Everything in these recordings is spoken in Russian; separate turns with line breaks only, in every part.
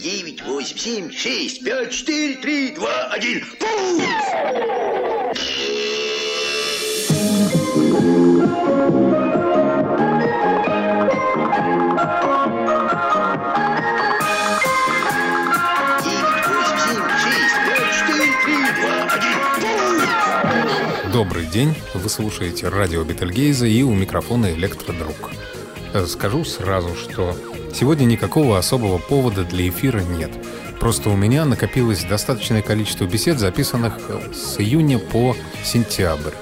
Девять, восемь, семь, шесть, пять, четыре, три, два, один. Пусть!
Добрый день, вы слушаете радио Бетельгейза и у микрофона Электродруг. Скажу сразу, что сегодня никакого особого повода для эфира нет. Просто у меня накопилось достаточное количество бесед, записанных с июня по сентябрь.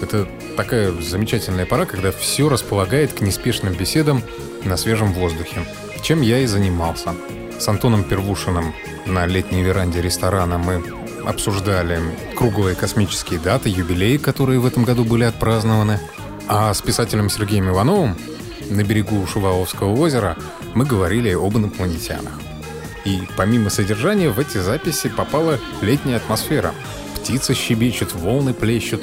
Это такая замечательная пора, когда все располагает к неспешным беседам на свежем воздухе. Чем я и занимался. С Антоном Первушиным на летней веранде ресторана мы обсуждали круглые космические даты, юбилеи, которые в этом году были отпразднованы. А с писателем Сергеем Ивановым на берегу Шуваловского озера мы говорили об инопланетянах. И помимо содержания в эти записи попала летняя атмосфера. Птицы щебечут, волны плещут,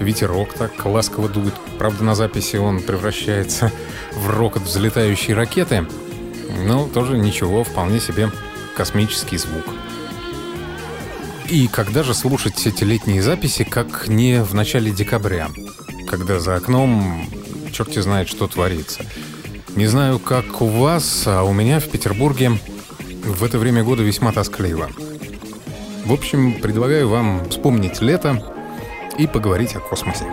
ветерок так ласково дует. Правда, на записи он превращается в рокот взлетающей ракеты, но тоже ничего, вполне себе космический звук. И когда же слушать эти летние записи, как не в начале декабря, когда за окном черти знает, что творится. Не знаю, как у вас, а у меня в Петербурге в это время года весьма тоскливо. В общем, предлагаю вам вспомнить лето и поговорить о космосе.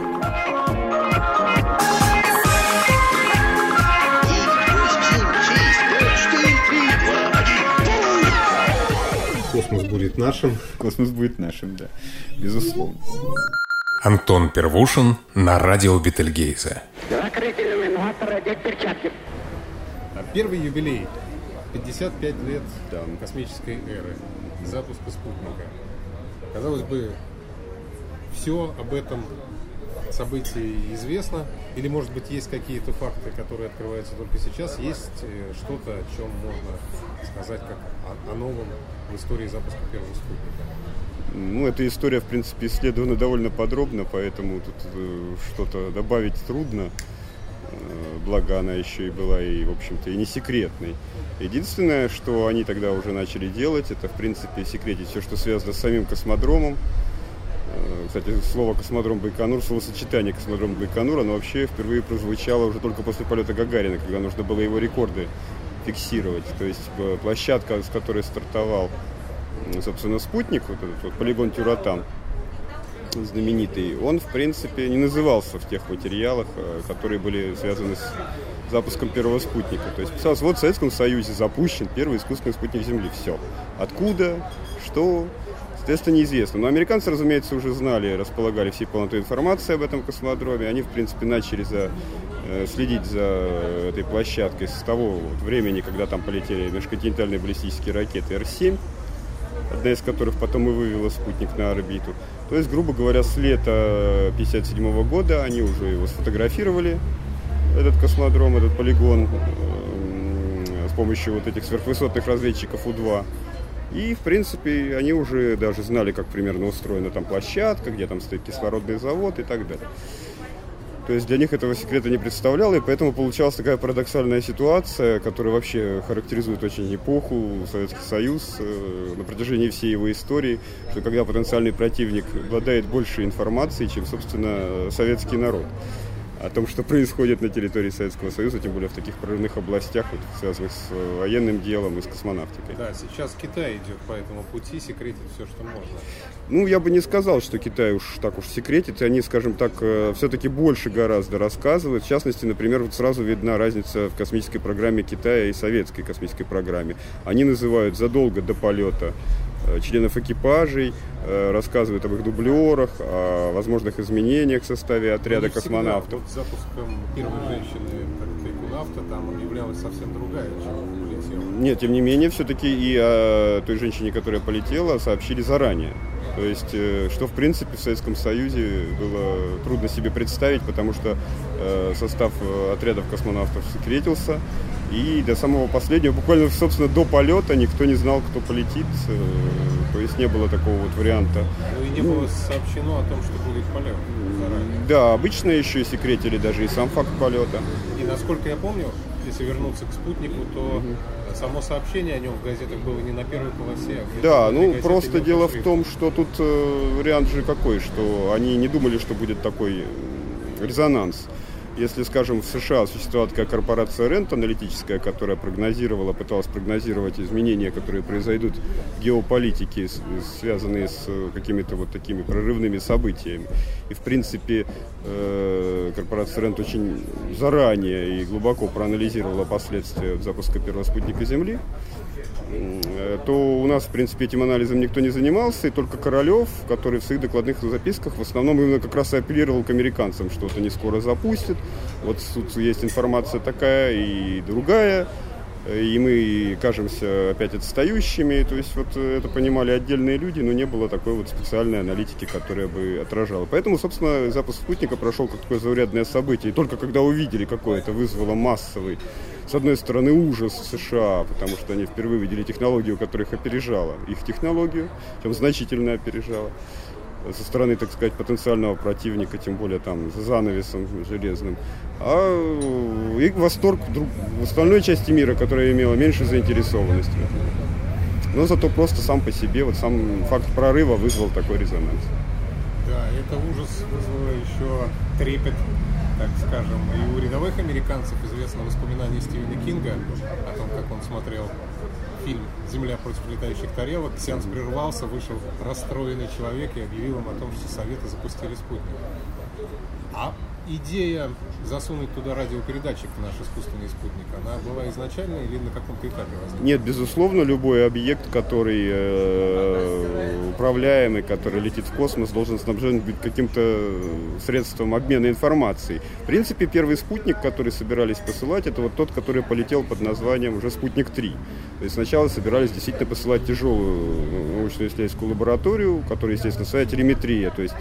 Космос будет нашим.
Космос будет нашим, да. Безусловно.
Антон Первушин на радио Бетельгейзе. А первый юбилей. 55 лет космической эры. Запуска спутника. Казалось бы, все об этом событии известно, или, может быть, есть какие-то факты, которые открываются только сейчас, есть э, что-то, о чем можно сказать как о, о новом в истории запуска первого спутника?
Ну, эта история, в принципе, исследована довольно подробно, поэтому тут э, что-то добавить трудно. Э, благо она еще и была и, в общем-то, и не секретной. Единственное, что они тогда уже начали делать, это, в принципе, секретить все, что связано с самим космодромом. Э, кстати, слово «космодром Байконур», словосочетание «космодром Байконур», оно вообще впервые прозвучало уже только после полета Гагарина, когда нужно было его рекорды фиксировать. То есть площадка, с которой стартовал собственно, спутник, вот этот вот полигон Тюратан, знаменитый, он, в принципе, не назывался в тех материалах, э, которые были связаны с запуском первого спутника. То есть писалось, вот в Советском Союзе запущен первый искусственный спутник Земли. Все. Откуда, что, Соответственно, неизвестно. Но американцы, разумеется, уже знали, располагали всей полнотой информации об этом космодроме. Они, в принципе, начали за, э, следить за этой площадкой с того вот времени, когда там полетели межконтинентальные баллистические ракеты Р-7 одна из которых потом и вывела спутник на орбиту. То есть, грубо говоря, с лета 1957 года они уже его сфотографировали, этот космодром, этот полигон, э, с помощью вот этих сверхвысотных разведчиков У-2. И, в принципе, они уже даже знали, как примерно устроена там площадка, где там стоит кислородный завод и так далее. То есть для них этого секрета не представляло, и поэтому получалась такая парадоксальная ситуация, которая вообще характеризует очень эпоху, Советский Союз э, на протяжении всей его истории, что когда потенциальный противник обладает больше информации, чем, собственно, советский народ о том, что происходит на территории Советского Союза, тем более в таких прорывных областях, вот, связанных с э, военным делом и с космонавтикой.
Да, сейчас Китай идет по этому пути, секретит все, что можно.
Ну, я бы не сказал, что Китай уж так уж секретит. Они, скажем так, э, все-таки больше гораздо рассказывают. В частности, например, вот сразу видна разница в космической программе Китая и советской космической программе. Они называют задолго до полета членов экипажей, э, рассказывают об их дублерах, о возможных изменениях в составе отряда
ну,
космонавтов.
Вот запуском первой женщины космонавта там объявлялась совсем другая, чем полетела.
Нет, тем не менее, все-таки и о той женщине, которая полетела, сообщили заранее. То есть, э, что в принципе в Советском Союзе было трудно себе представить, потому что состав отрядов космонавтов секретился, и до самого последнего, буквально, собственно, до полета никто не знал, кто полетит. Э, то есть не было такого вот варианта.
Ну и не было сообщено о том, что будет полет заранее.
Да, обычно еще секретили даже и сам факт полета.
И насколько я помню, если вернуться к спутнику, то угу. само сообщение о нем в газетах было не на первой полосе.
А да, ну просто дело в том, что тут э, вариант же какой, что они не думали, что будет такой резонанс. Если, скажем, в США существовала такая корпорация Rent аналитическая, которая прогнозировала, пыталась прогнозировать изменения, которые произойдут в геополитике, связанные с э, какими-то вот такими прорывными событиями. И, в принципе, э, корпорация Rent очень заранее и глубоко проанализировала последствия запуска первого спутника Земли. Э, то у нас, в принципе, этим анализом никто не занимался, и только Королев, который в своих докладных записках в основном именно как раз и апеллировал к американцам, что вот они скоро запустят. Вот тут есть информация такая и другая, и мы кажемся опять отстающими. То есть вот это понимали отдельные люди, но не было такой вот специальной аналитики, которая бы отражала. Поэтому, собственно, запуск спутника прошел как такое заурядное событие. И только когда увидели, какое это вызвало массовый с одной стороны, ужас США, потому что они впервые видели технологию, которая их опережала, их технологию, чем значительно опережала со стороны, так сказать, потенциального противника, тем более там за занавесом железным. А и восторг в остальной части мира, которая имела меньше заинтересованности. Но зато просто сам по себе, вот сам факт прорыва вызвал такой резонанс.
Да, это ужас вызвало еще трепет так скажем, и у рядовых американцев известно воспоминание Стивена Кинга о том, как он смотрел фильм «Земля против летающих тарелок». Сеанс прервался, вышел расстроенный человек и объявил им о том, что Советы запустили спутник. А идея засунуть туда радиопередатчик наш искусственный спутник, она была изначально или на каком-то этапе возникла?
Нет, безусловно, любой объект, который э, управляемый, который летит в космос, должен снабжен быть каким-то средством обмена информацией. В принципе, первый спутник, который собирались посылать, это вот тот, который полетел под названием уже «Спутник-3». То есть сначала собирались действительно посылать тяжелую научную исследовательскую лабораторию, которая, естественно, своя телеметрия, то есть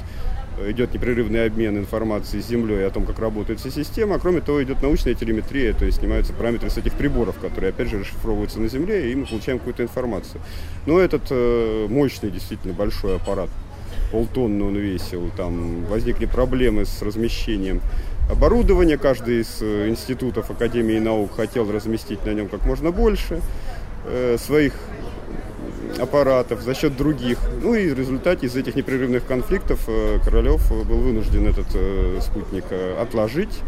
идет непрерывный обмен информацией с Землей о том, как работает вся система. А кроме того, идет научная телеметрия, то есть снимаются параметры с этих приборов, которые, опять же, расшифровываются на Земле, и мы получаем какую-то информацию. Но этот э, мощный, действительно большой аппарат, полтонны он весил, там возникли проблемы с размещением оборудования. Каждый из э, институтов Академии наук хотел разместить на нем как можно больше э, своих аппаратов, за счет других. Ну и в результате из этих непрерывных конфликтов э, Королев был вынужден этот э, спутник э, отложить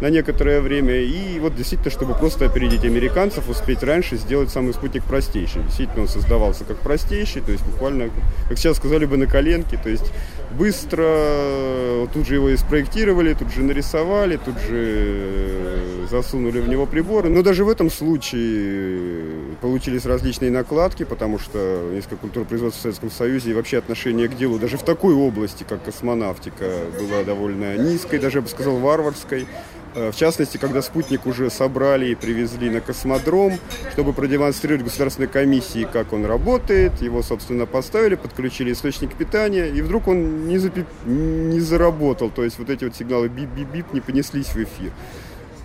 на некоторое время. И вот действительно, чтобы просто опередить американцев, успеть раньше сделать самый спутник простейший. Действительно, он создавался как простейший, то есть буквально, как сейчас сказали бы, на коленке. То есть быстро тут же его и спроектировали, тут же нарисовали, тут же засунули в него приборы. Но даже в этом случае получились различные накладки, потому что несколько культур производства в Советском Союзе и вообще отношение к делу даже в такой области, как космонавтика, было довольно низкой, даже, я бы сказал, варварской. Э, в частности, когда спутник уже собрали и привезли на космодром, чтобы продемонстрировать государственной комиссии, как он работает, его, собственно, поставили, подключили источник питания, и вдруг он не, запи... не заработал. То есть вот эти вот сигналы бип-бип-бип не понеслись в эфир.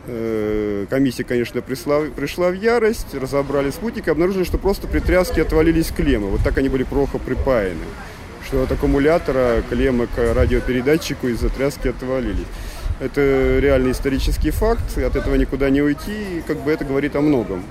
Э, комиссия, конечно, пришла, пришла в ярость, разобрали спутник и обнаружили, что просто при тряске отвалились клеммы. Вот так они были плохо припаяны. Что от аккумулятора клеммы к радиопередатчику из-за тряски отвалились. Это реальный исторический факт, от этого никуда не уйти, и как бы это говорит о многом.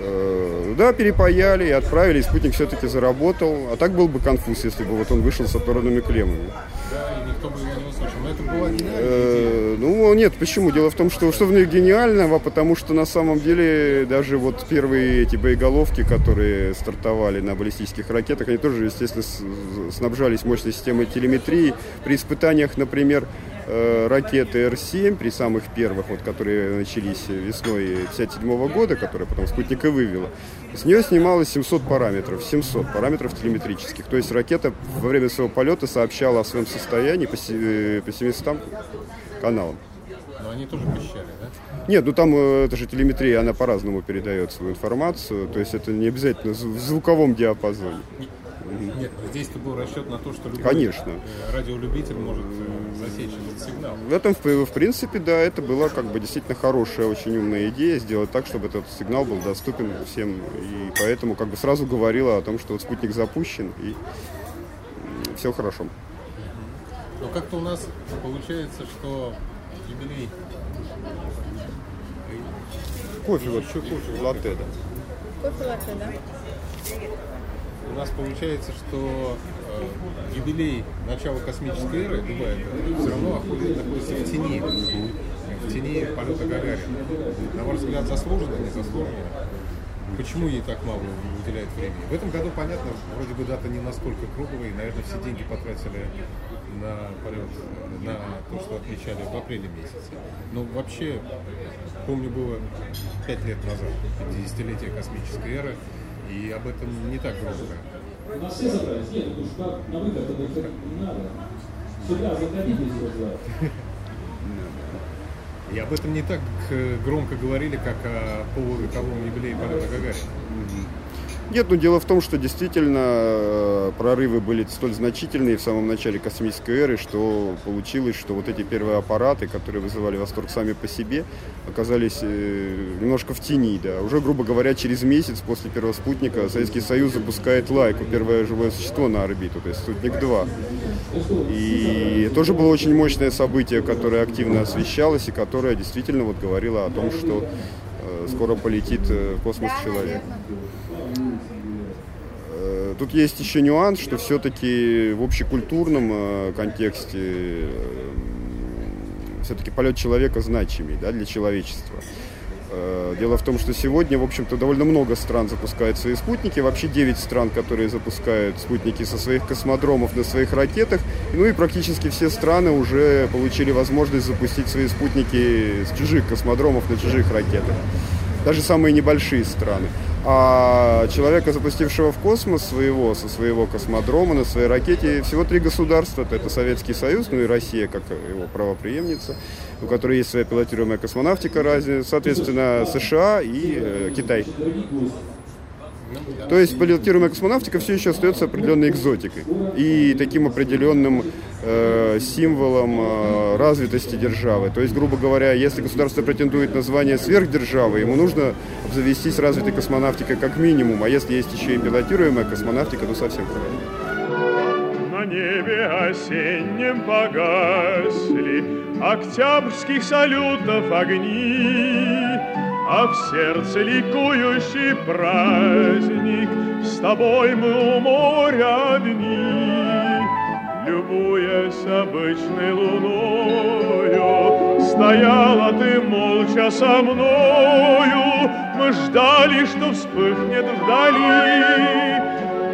Э, да, перепаяли и отправили, и спутник все-таки заработал. А так был бы конфуз, если бы вот он вышел с оторванными клеммами.
Да, и никто бы его не услышал. Но это была э,
Ну, нет, почему? Дело в том, что что в них гениального, потому что на самом деле даже вот первые эти боеголовки, которые стартовали на баллистических ракетах, они тоже, естественно, снабжались мощной системой телеметрии. При испытаниях, например, ракеты Р-7 при самых первых, вот, которые начались весной 1957 года, которые потом спутник и вывела, с нее снималось 700 параметров, 700 параметров телеметрических. То есть ракета во время своего полета сообщала о своем состоянии по, э, по 700 каналам.
Но они тоже пищали, да?
Нет, ну там э, это же телеметрия, она по-разному передает свою информацию, то есть это не обязательно в звуковом диапазоне.
Нет, здесь-то был расчет на то, что любой
Конечно.
Э, радиолюбитель может э, засечь этот сигнал.
В этом, в принципе, да, это была как бы действительно хорошая, очень умная идея сделать так, чтобы этот сигнал был доступен всем. И поэтому как бы сразу говорила о том, что вот спутник запущен и все хорошо.
Но как-то у нас получается, что юбилей
Кофе, вот
Еще кофе.
латте, да.
Кофе латте, да?
У нас получается, что э, юбилей начала космической эры Дубая все равно находится, в тени. В тени полета Гагарина. На ваш взгляд, заслуженно, не заслуженно? Почему ей так мало уделяет времени? В этом году, понятно, вроде бы дата не настолько круглая, и, наверное, все деньги потратили на полет, на то, что отмечали в апреле месяце. Но вообще, помню, было пять лет назад, 50-летие космической эры, и об этом не так громко.
У нас все собрались? Нет, уж как на выход это не надо. Сюда заходите, если вас зовут.
И об этом не так э, громко говорили, как о полувековом юбилее полета Гагарина.
Нет, ну дело в том, что действительно э, прорывы были столь значительные в самом начале космической эры, что получилось, что вот эти первые аппараты, которые вызывали восторг сами по себе, оказались э, немножко в тени. Да. Уже, грубо говоря, через месяц после первого спутника Советский Союз запускает Лайку, первое живое существо на орбиту, то есть Спутник-2. И тоже было очень мощное событие, которое активно освещалось и которое действительно вот говорило о том, что э, скоро полетит в космос человек. Тут есть еще нюанс, что все-таки в общекультурном э, контексте все-таки полет человека значимый да, для человечества. Э, Дело в том, что сегодня, в общем-то, довольно много стран запускают свои спутники. Вообще 9 стран, которые запускают спутники со своих космодромов на своих ракетах. Ну и практически все страны уже получили возможность запустить свои спутники с чужих космодромов на чужих ракетах. Даже самые небольшие страны. А человека, запустившего в космос своего, со своего космодрома на своей ракете, всего три государства. Это Советский Союз, ну и Россия, как его правоприемница, у которой есть своя пилотируемая космонавтика, соответственно, США и э, Китай. То есть пилотируемая космонавтика все еще остается определенной экзотикой и таким определенным символом э, развитости державы. То есть, грубо говоря, если государство претендует на звание сверхдержавы, ему нужно обзавестись развитой космонавтикой как минимум, а если есть еще и пилотируемая космонавтика, то совсем хорошо.
На небе осеннем погасли Октябрьских салютов огни, А в сердце ликующий праздник С тобой мы у моря одни. Любуясь обычной луною, Стояла ты молча со мною, Мы ждали, что вспыхнет вдали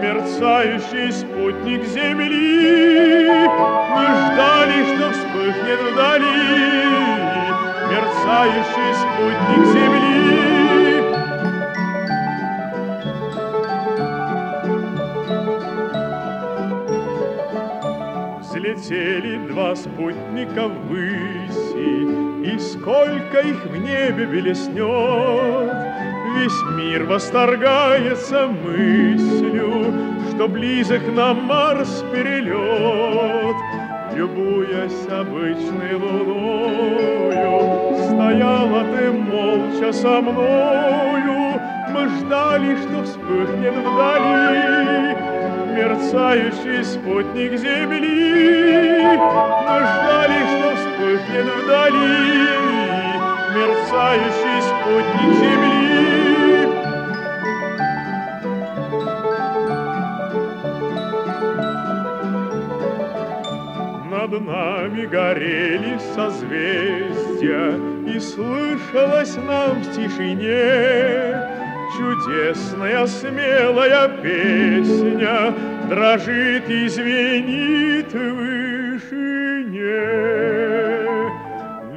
мерцающий спутник Земли. Мы ждали, что вспыхнет вдали мерцающий спутник Земли. Взлетели два спутника ввыси, И сколько их в небе блеснет, Весь мир восторгается мыслью, Что близок нам Марс перелет. Любуясь обычной луною, Стояла ты молча со мною, Мы ждали, что вспыхнет вдали Мерцающий спутник Земли. Мы ждали, что вспыхнет вдали Мерцающий спутник Земли. Над нами горели созвездия, И слышалась нам в тишине Чудесная смелая песня Дрожит и звенит в вышине.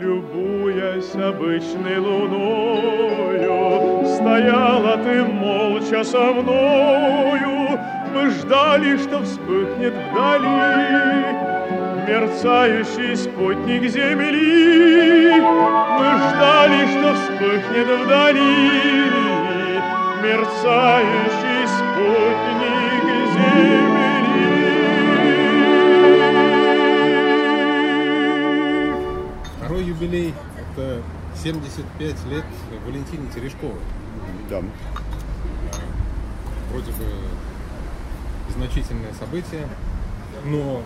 Любуясь обычной луною, Стояла ты молча со мною, Мы ждали, что вспыхнет вдали мерцающий спутник Земли. Мы ждали, что вспыхнет вдали мерцающий спутник Земли.
Второй юбилей – это 75 лет Валентине Терешковой.
Да.
Вроде бы значительное событие, но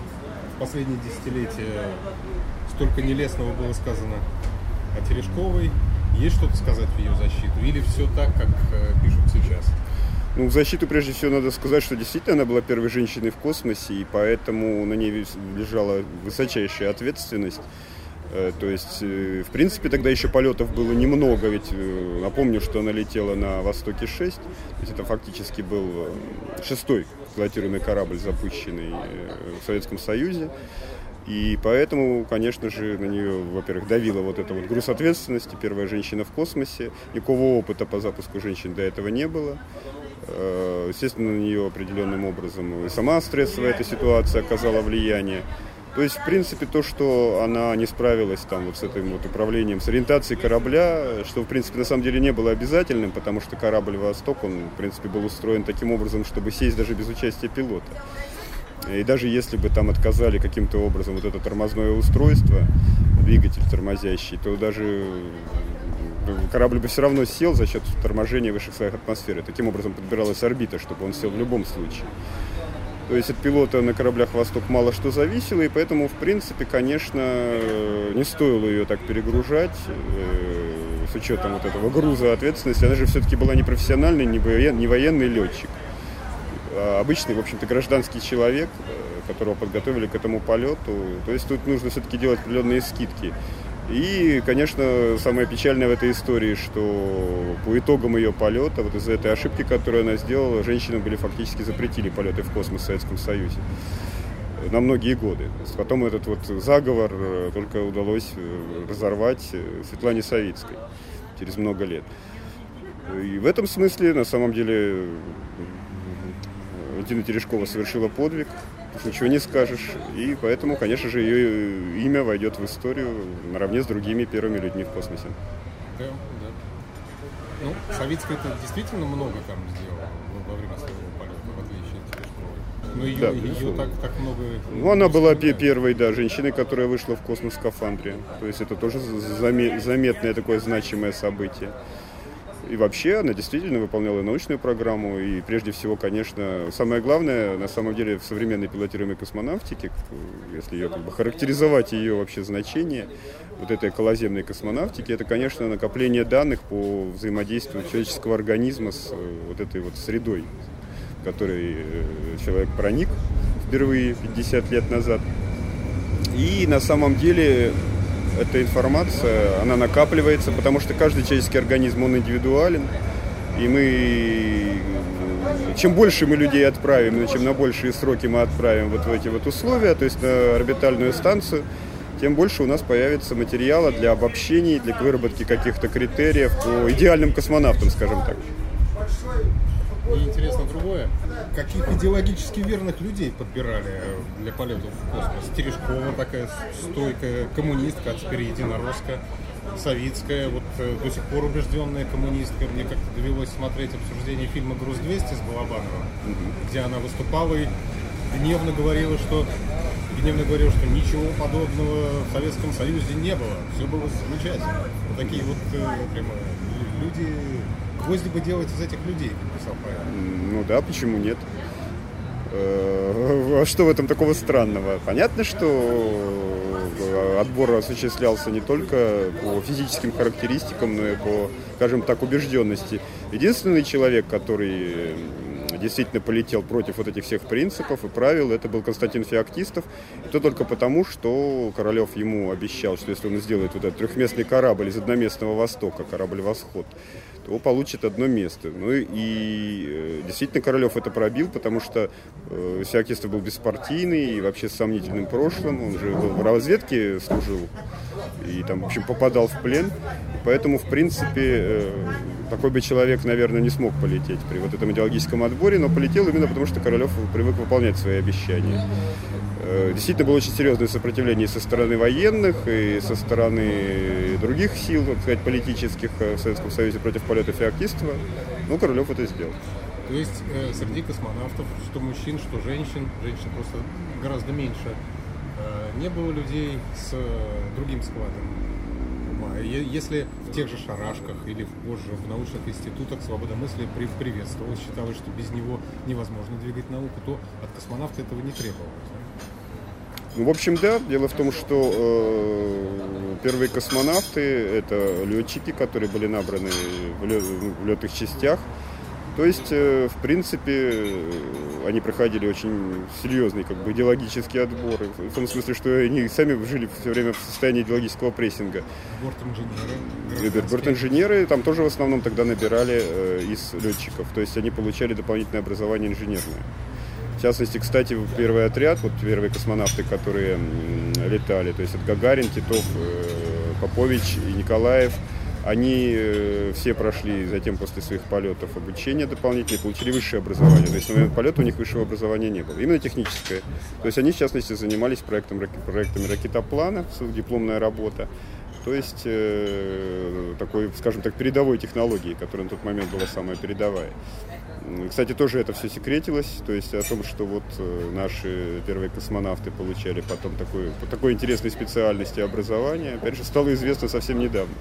в последние десятилетия столько нелестного было сказано о Терешковой. Есть что-то сказать в ее защиту? Или все так, как э, пишут сейчас?
Ну, в защиту, прежде всего, надо сказать, что действительно она была первой женщиной в космосе, и поэтому на ней лежала высочайшая ответственность. Э, То есть, э, в принципе, тогда еще полетов было немного, ведь напомню, что она летела на Востоке-6, то есть это фактически был шестой пилотируемый корабль, запущенный в Советском Союзе. И поэтому, конечно же, на нее, во-первых, давила вот эта вот груз ответственности, первая женщина в космосе. Никакого опыта по запуску женщин до этого не было. Э, Естественно, на нее определенным образом и сама стрессовая эта ситуация оказала влияние. То есть, в принципе, то, что она не справилась там вот с этим вот управлением, с ориентацией корабля, что, в принципе, на самом деле не было обязательным, потому что корабль «Восток», он, в принципе, был устроен таким образом, чтобы сесть даже без участия пилота. И даже если бы там отказали каким-то образом вот это тормозное устройство, двигатель тормозящий, то даже э, корабль бы все равно сел за счет торможения высших слоев атмосферы. Таким образом подбиралась орбита, чтобы он сел в любом случае. То есть от пилота на кораблях «Восток» мало что зависело, и поэтому, в принципе, конечно, э, не стоило ее так перегружать э, с учетом вот этого груза ответственности. Она же все-таки была не профессиональный, не воен- не военный летчик обычный, в общем-то, гражданский человек, э, которого подготовили к этому полету. То есть тут нужно все-таки делать определенные скидки. И, конечно, самое печальное в этой истории, что по итогам ее полета, вот из-за этой ошибки, которую она сделала, женщинам были фактически запретили полеты в космос в Советском Союзе на многие годы. Потом этот вот заговор э, только удалось э, разорвать э, Светлане Савицкой через много лет. И в этом смысле, на самом деле, Дина Терешкова совершила подвиг, тут ничего не скажешь. И поэтому, конечно же, ее имя войдет в историю наравне с другими первыми людьми в космосе.
Да, да. Ну, Савицкая это действительно много там сделала во время своего полета, в отличие от Терешковой. Но ее,
Да,
ее так, так много...
Ну, она была
вспоминают.
первой, да, женщиной, которая вышла в космос в скафандре. То есть это тоже заме- заметное такое значимое событие. И вообще она действительно выполняла научную программу. И прежде всего, конечно, самое главное, на самом деле, в современной пилотируемой космонавтике, к- если ее как бы характеризовать ее вообще значение, вот этой околоземной космонавтики, это, конечно, накопление данных по взаимодействию человеческого организма с э, вот этой вот средой, в которой э, человек проник впервые 50 лет назад. И на самом деле эта информация, она накапливается, потому что каждый человеческий организм, он индивидуален. И мы, чем больше мы людей отправим, чем на большие сроки мы отправим вот в эти вот условия, то есть на орбитальную станцию, тем больше у нас появится материала для обобщений, для выработки каких-то критериев по идеальным космонавтам, скажем так.
Мне интересно другое. Каких идеологически верных людей подбирали для полетов в космос? Терешкова такая стойкая коммунистка, а теперь единоросска. Савицкая, вот э, до сих пор убежденная коммунистка. Мне как-то довелось смотреть обсуждение фильма «Груз-200» с Балабановым, где она выступала и гневно говорила, что гневно говорила, что ничего подобного в Советском Союзе не было. Все было замечательно. Вот такие вот э, прямо люди... Гвозди бы делать из этих людей, как писал поэт.
Ну да, почему нет? Э, А что в этом такого странного? Понятно, что э, отбор осуществлялся не только по физическим характеристикам, но и по, скажем так, убежденности. Единственный человек, который действительно полетел против вот этих всех принципов и правил, это был Константин Феоктистов. И то только потому, что Королев ему обещал, что если он сделает вот этот трехместный корабль из одноместного Востока, корабль «Восход», то получит одно место. Ну и, э, действительно Королев это пробил, потому что э, Феоктистов был беспартийный и вообще с сомнительным прошлым. Он же был в разведке служил и там, в общем, попадал в плен. Поэтому, в принципе, э, такой бы человек, наверное, не смог полететь при вот этом идеологическом отборе, но полетел именно потому, что Королев привык выполнять свои обещания. Э, Действительно было очень серьезное сопротивление и со стороны военных, и со стороны других сил, так сказать, политических э, в Советском Союзе против полета Феоктистова. Ну, Королев это сделал.
То есть э, среди космонавтов, что мужчин, что женщин, женщин просто гораздо меньше, не было людей с другим складом Если в тех же шарашках или позже в научных институтах свобода мысли при- приветствовалась, считалось, что без него невозможно двигать науку, то от космонавта этого не требовалось.
Ну, в общем, да. Дело в том, что э, первые космонавты – это летчики, которые были набраны в, лё- в летных частях. То есть, э, в принципе, они проходили очень серьезный как бы, идеологический отбор. В том смысле, что они сами жили все время в состоянии идеологического прессинга.
Борт-инженеры.
Борт-инженеры там тоже в основном тогда набирали э, из летчиков. То есть они получали дополнительное образование инженерное. В частности, кстати, первый отряд, вот первые космонавты, которые летали, то есть это Гагарин, Титов, э, Попович и Николаев, они э, все прошли затем после своих полетов обучение дополнительное, получили высшее образование. То есть на момент полета у них высшего образования не было. Именно техническое. То есть они, в частности, занимались проектом, проектами ракетоплана, дипломная работа. То есть э, такой, скажем так, передовой технологии, которая на тот момент была самая передовая. Кстати, тоже это все секретилось, то есть о том, что вот э, наши первые космонавты получали потом такой, по такой интересной специальности образование, опять же, стало известно совсем недавно.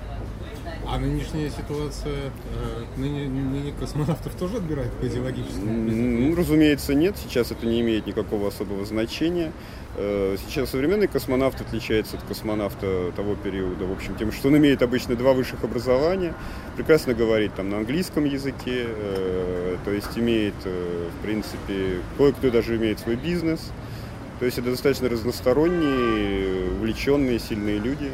А нынешняя ситуация, э, ныне, ныне космонавтов тоже отбирают по идеологическому
Ну, разумеется, нет. Сейчас это не имеет никакого особого значения. Э, Сейчас современный космонавт отличается от космонавта того периода, в общем, тем, что он имеет обычно два высших образования, прекрасно говорит там на английском языке, э, то есть имеет, в принципе, кое-кто даже имеет свой бизнес. То есть это достаточно разносторонние, увлеченные, сильные люди.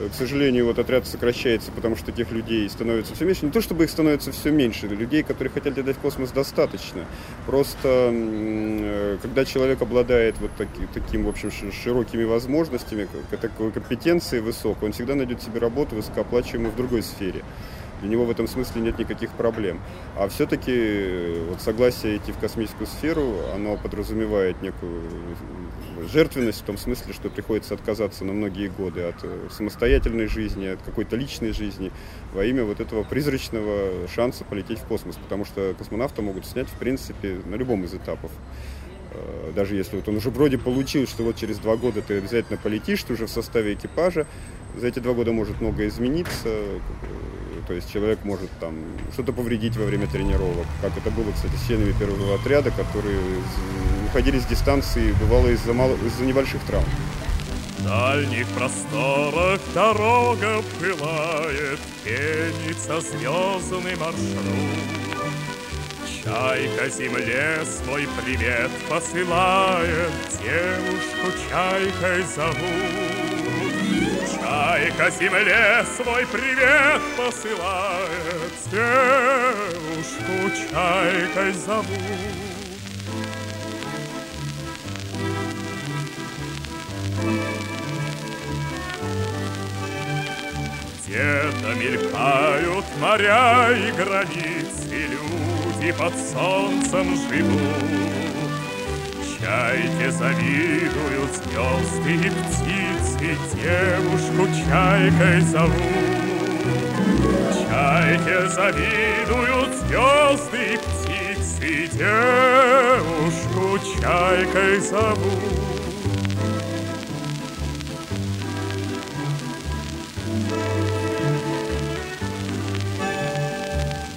Э, К сожалению, вот отряд сокращается, потому что таких людей становится все меньше. Не то чтобы их становится все меньше, людей, которые хотят летать в космос, достаточно. Просто э, когда человек обладает вот таки- таким, в общем, ши- широкими возможностями, такой компетенцией высокой, он всегда найдет себе работу высокооплачиваемую в другой сфере. Для него в этом смысле нет никаких проблем. А все-таки э, вот согласие идти в космическую сферу, оно подразумевает некую жертвенность в том смысле, что приходится отказаться на многие годы от э, самостоятельной жизни, от какой-то личной жизни во имя вот этого призрачного шанса полететь в космос. Потому что космонавта могут снять, в принципе, на любом из этапов. Э, Даже если вот он уже вроде получил, что вот через два года ты обязательно полетишь, ты уже в составе экипажа, за эти два года может многое измениться, то есть человек может там что-то повредить во время тренировок, как это было, кстати, с членами первого отряда, которые уходили с дистанции, бывало из-за мало- из-за небольших травм.
В дальних просторах дорога пылает, пенится звездный маршрут. Чайка земле свой привет посылает, девушку чайкой зовут. Чайка земле свой привет посылает, девушку чайкой зовут. Где-то мелькают моря и границы, люди под солнцем живут. Чайки завидуют звезды и птицы, девушку чайкой зовут. Чайки завидуют звезды и птицы, девушку чайкой зовут.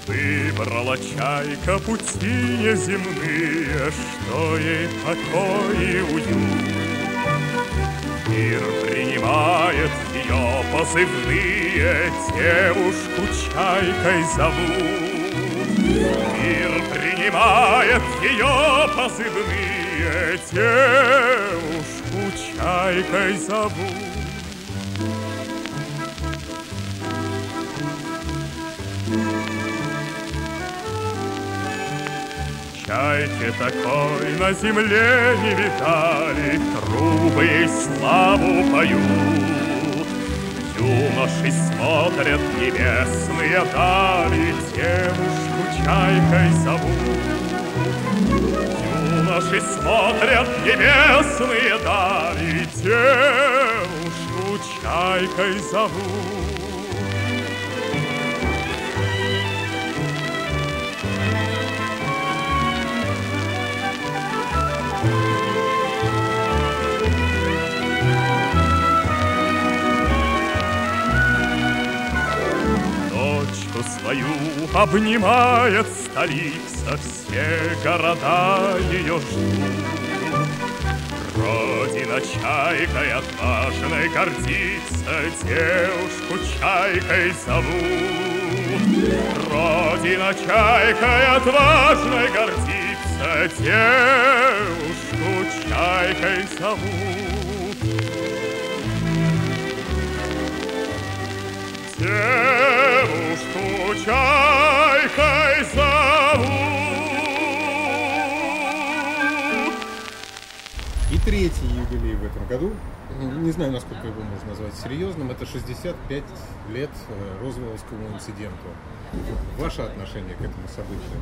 Выбрала чайка пути неземные, Что ей покой и уют. Мир принимает ее позывные, Девушку чайкой зовут. Мир принимает ее позывные, Девушку чайкой зовут. Чайки такой на земле не видали, Трубы ей славу поют. Юноши смотрят небесные дали, Девушку чайкой зовут. Юноши смотрят небесные дали, Девушку чайкой зовут. Дочку свою обнимает столица, Все города ее ждут. Родина чайкой отважной гордится, Девушку чайкой зовут. Родина чайкой отважной гордится, Девушку чайкой зовут.
И третий юбилей в этом году. Не знаю, насколько его можно назвать серьезным. Это 65 лет э, Розвеллскому инциденту. Ваше отношение к этому событию?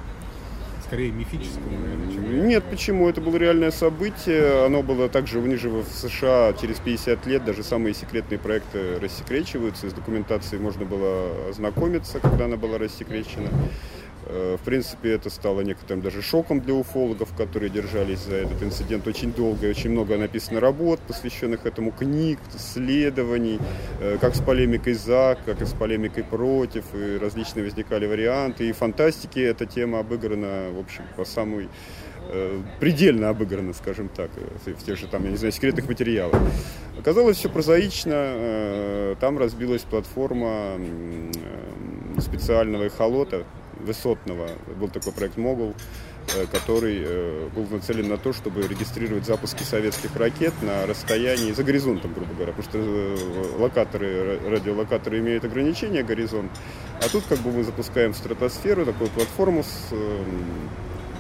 Скорее мифическому, наверное, чем реальному.
Нет, почему? Это было реальное событие. Оно было также у них же в США через 50 лет. Даже самые секретные проекты рассекречиваются. Из документации можно было ознакомиться, когда она была рассекречена. Э, В принципе, это стало некоторым даже шоком для уфологов, которые держались за этот инцидент очень долго. И очень много написано работ, посвященных этому книг, исследований, э, как с полемикой за, как и с полемикой против. И различные возникали варианты. И в фантастике эта тема обыграна, в общем, по самой э, предельно обыграна, скажем так, в тех же там, я не знаю, секретных материалах. Оказалось все прозаично. Там разбилась платформа специального эхолота, высотного. Был такой проект «Могул», э, который э, был нацелен на то, чтобы регистрировать запуски советских ракет на расстоянии за горизонтом, грубо говоря, потому что э, локаторы, ра- радиолокаторы имеют ограничения горизонт, а тут как бы мы запускаем стратосферу такую платформу с эм,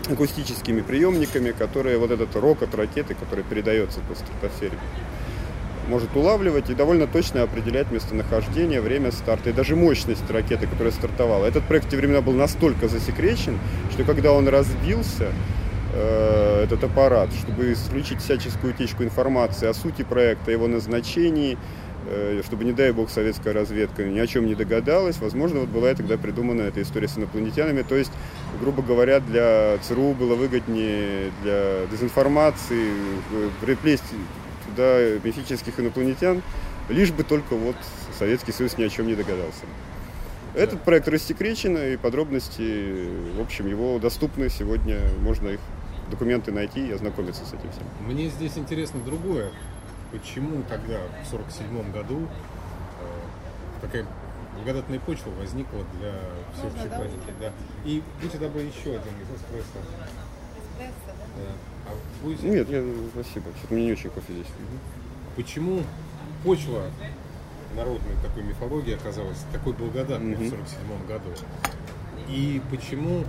акустическими приемниками, которые вот этот рокот ракеты, который передается по стратосфере, может улавливать и довольно точно определять местонахождение, время старта и даже мощность ракеты, которая стартовала. Этот проект в те времена был настолько засекречен, что когда он разбился, э, этот аппарат, чтобы исключить всяческую утечку информации о сути проекта, его назначении, э, чтобы, не дай бог, советская разведка ни о чем не догадалась, возможно, вот была и тогда придумана эта история с инопланетянами. То есть, грубо говоря, для ЦРУ было выгоднее для дезинформации э, туда мифических инопланетян, лишь бы только вот Советский Союз ни о чем не догадался. Этот проект рассекречен, и подробности, в общем, его доступны сегодня, можно их документы найти и ознакомиться с этим всем.
Мне здесь интересно другое. Почему тогда, в 1947 году, э, такая благодатная почва возникла для всеобщей паники? Да. И будьте добры, еще один из эспрессо.
Эспрессо, да?
Да. А будете-
Нет, я, спасибо. Что-то мне не очень кофе здесь.
Почему почва народной такой мифологии оказалась такой благодатной
Мгм.
в 1947 году? И почему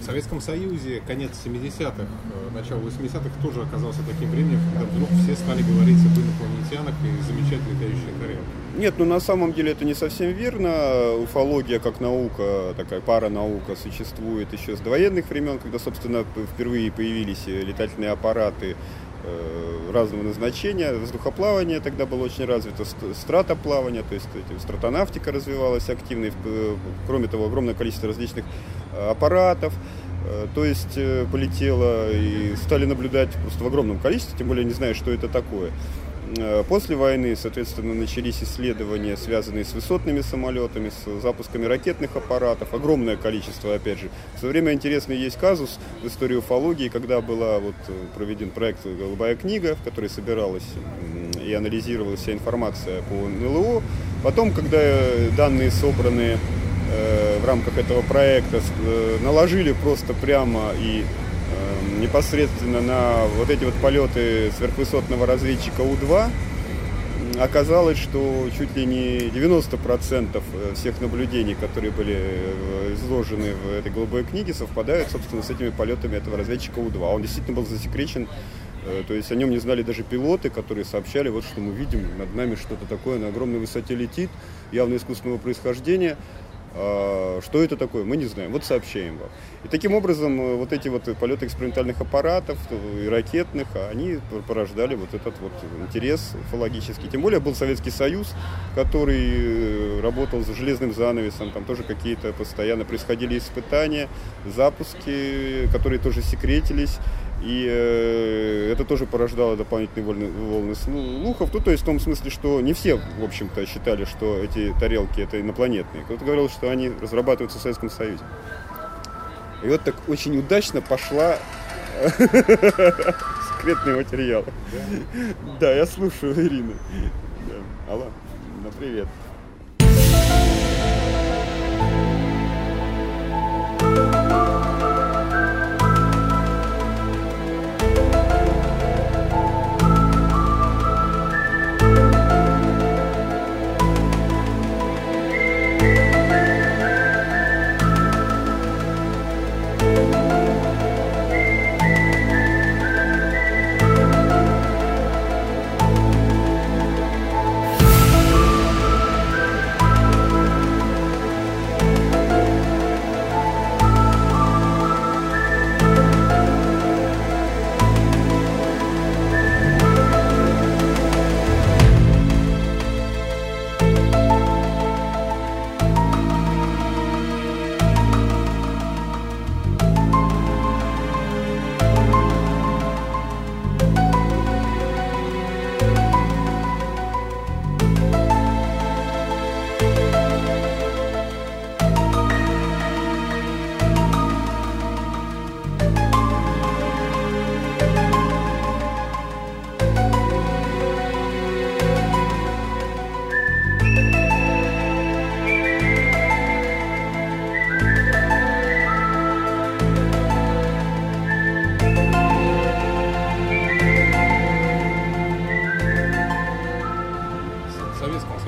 в Советском Союзе конец 70-х, э, начало 80-х тоже оказался таким временем, когда вдруг все стали говорить об инопланетянах и замечать летающие тарелки?
Нет, ну на самом деле это не совсем верно. Уфология как наука, такая пара наука существует еще с довоенных времен, когда, собственно, впервые появились летательные аппараты разного назначения. Воздухоплавание тогда было очень развито, ст- стратоплавание, то есть стратонавтика развивалась активно. Э, Кроме того, огромное количество различных э, аппаратов. Э, То есть э, полетело и стали наблюдать просто в огромном количестве, тем более не знаю, что это такое. Э, После войны, соответственно, начались исследования, связанные с высотными самолетами, с запусками ракетных аппаратов. Огромное количество, опять же. В свое время интересный есть казус в истории уфологии, когда была вот э, проведен проект «Голубая книга», в которой собиралась и анализировалась вся информация по НЛО. Потом, когда э, данные собраны в рамках этого проекта, наложили просто прямо и непосредственно на вот эти вот полеты сверхвысотного разведчика У-2 м, оказалось, что чуть ли не 90% всех наблюдений, которые были э, изложены в этой голубой книге, совпадают, собственно, с этими полетами этого разведчика У-2. Он действительно был засекречен, э, то есть о нем не знали даже пилоты, которые сообщали, вот что мы видим, над нами что-то такое на огромной высоте летит, явно искусственного происхождения. А, Что это такое, мы не знаем. Вот сообщаем вам. И таким образом э, вот эти вот полеты экспериментальных аппаратов э, и ракетных, они порождали вот этот вот интерес уфологический. Тем более был Советский Союз, который э, работал за железным занавесом, там тоже какие-то постоянно происходили испытания, запуски, которые тоже секретились. И э, это тоже порождало дополнительные волны, волны слухов. Ну, то есть в том смысле, что не все, в общем-то, считали, что эти тарелки это инопланетные. Кто-то говорил, что они разрабатываются в Советском Союзе. И вот так очень удачно пошла секретные материалы. Да, я слушаю Ирину. Да. Алло, ну привет.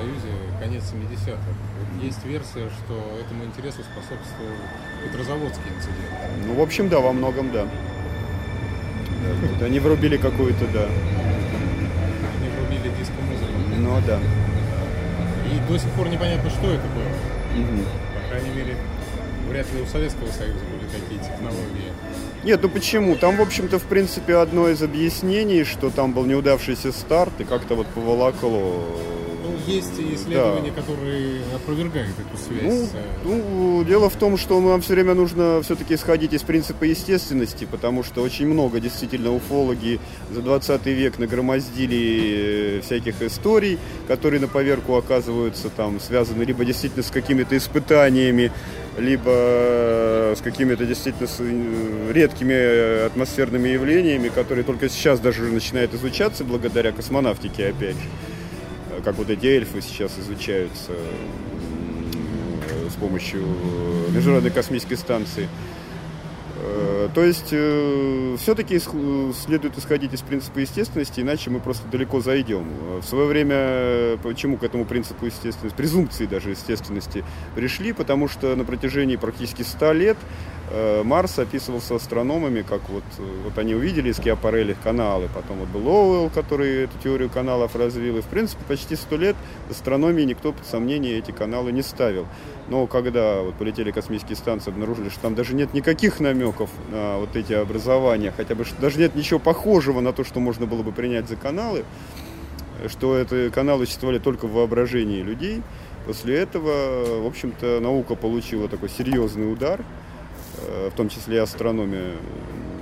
Союзе конец 70-х. Вот Есть версия, что этому интересу способствовал Петрозаводский инцидент.
Ну, в общем, да, во многом да. Они врубили какую-то, да.
Они врубили диско-музыку.
Ну, да.
И до сих пор непонятно, что это было. По крайней мере, вряд ли у Советского Союза были такие технологии.
Нет, ну почему? Там, в общем-то, в принципе, одно из объяснений, что там был неудавшийся старт, и как-то вот.
Ну, есть исследования, которые опровергают эту связь.
Ну,
Э,
ну, дело в том, что нам все время нужно все-таки исходить из принципа естественности, потому что очень много действительно уфологи за 20 век нагромоздили э, всяких историй, которые на поверку оказываются там связаны либо действительно с какими-то испытаниями, либо э, с какими-то действительно редкими атмосферными явлениями, которые только сейчас даже уже начинают изучаться благодаря космонавтике, опять же. Э, Как вот эти эльфы сейчас изучаются м, с помощью э, Международной космической станции. Э, То есть все-таки следует исходить из принципа естественности, иначе мы просто далеко зайдем. Э, В свое время, э, почему к этому принципу естественности, презумпции даже естественности пришли, потому что на протяжении практически 100 лет э, Марс описывался астрономами, как вот, э, вот они увидели из Скиапарелли каналы, потом вот был Лоуэлл, который эту теорию каналов развил, и в принципе почти 100 лет астрономии никто под сомнение эти каналы не ставил. Но когда вот полетели космические станции, обнаружили, что там даже нет никаких намеков на вот эти образования, хотя бы что даже нет ничего похожего на то, что можно было бы принять за каналы, что это каналы существовали только в воображении людей. После этого, в общем-то, наука получила такой серьезный удар, э, в том числе и астрономия,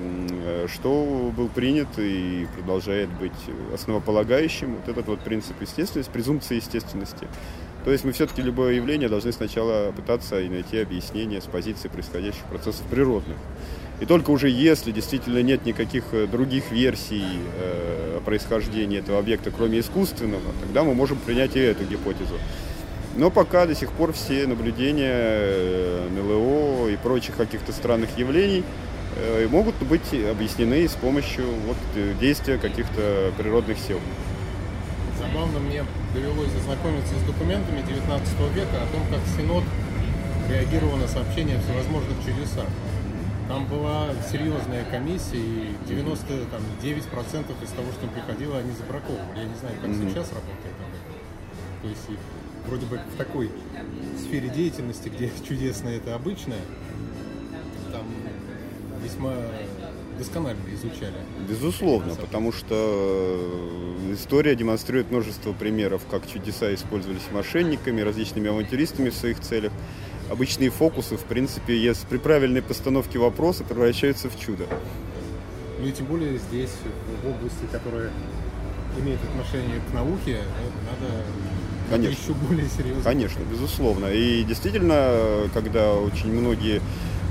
э, что был принят и продолжает быть основополагающим вот этот вот принцип естественности, презумпция естественности. То есть мы все-таки любое явление должны сначала пытаться и найти объяснение с позиции происходящих процессов природных. И только уже если действительно нет никаких э, других версий э, о происхождении этого объекта, кроме искусственного, тогда мы можем принять и эту гипотезу. Но пока до сих пор все наблюдения э, НЛО и прочих каких-то странных явлений могут быть объяснены с помощью вот, действия каких-то природных сил.
Забавно мне довелось ознакомиться с документами 19 века о том, как Синод реагировал на сообщения о всевозможных чудесах. Там была серьезная комиссия, и 99% из того, что им приходило, они забраковывали. Я не знаю, как сейчас работает об этом. То есть вроде бы в такой сфере деятельности, где чудесное это обычное, там весьма досконально изучали.
Безусловно, потому что э, история демонстрирует множество примеров, как чудеса использовались мошенниками, различными авантюристами в своих целях. Обычные фокусы, в принципе, если при правильной постановке вопроса превращаются в чудо.
Ну и тем более здесь, в области, которая имеет отношение к науке, ну, надо
Конечно.
еще более серьезно.
Конечно, безусловно. И действительно, когда очень многие,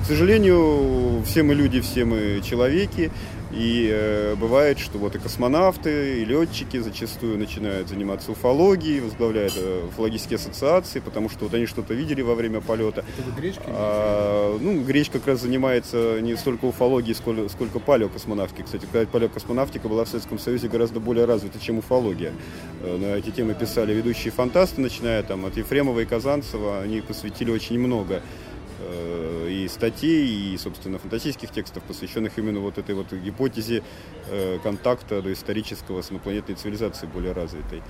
сожалению, все мы люди, все мы человеки, И э, бывает, что вот и космонавты, и летчики зачастую начинают заниматься уфологией, возглавляют э, уфологические ассоциации, потому что вот они что-то видели во время полета.
Это вы гречки?
А, ну, Греч как раз занимается не столько уфологией, сколько, сколько палеокосмонавтикой. Кстати, палеокосмонавтика была в Советском Союзе гораздо более развита, чем уфология. Э, На эти темы писали ведущие фантасты, начиная там от Ефремова и Казанцева. Они посвятили очень много и статей, и, собственно, фантастических текстов, посвященных именно вот этой вот гипотезе э, контакта до исторического с инопланетной цивилизацией более развитой.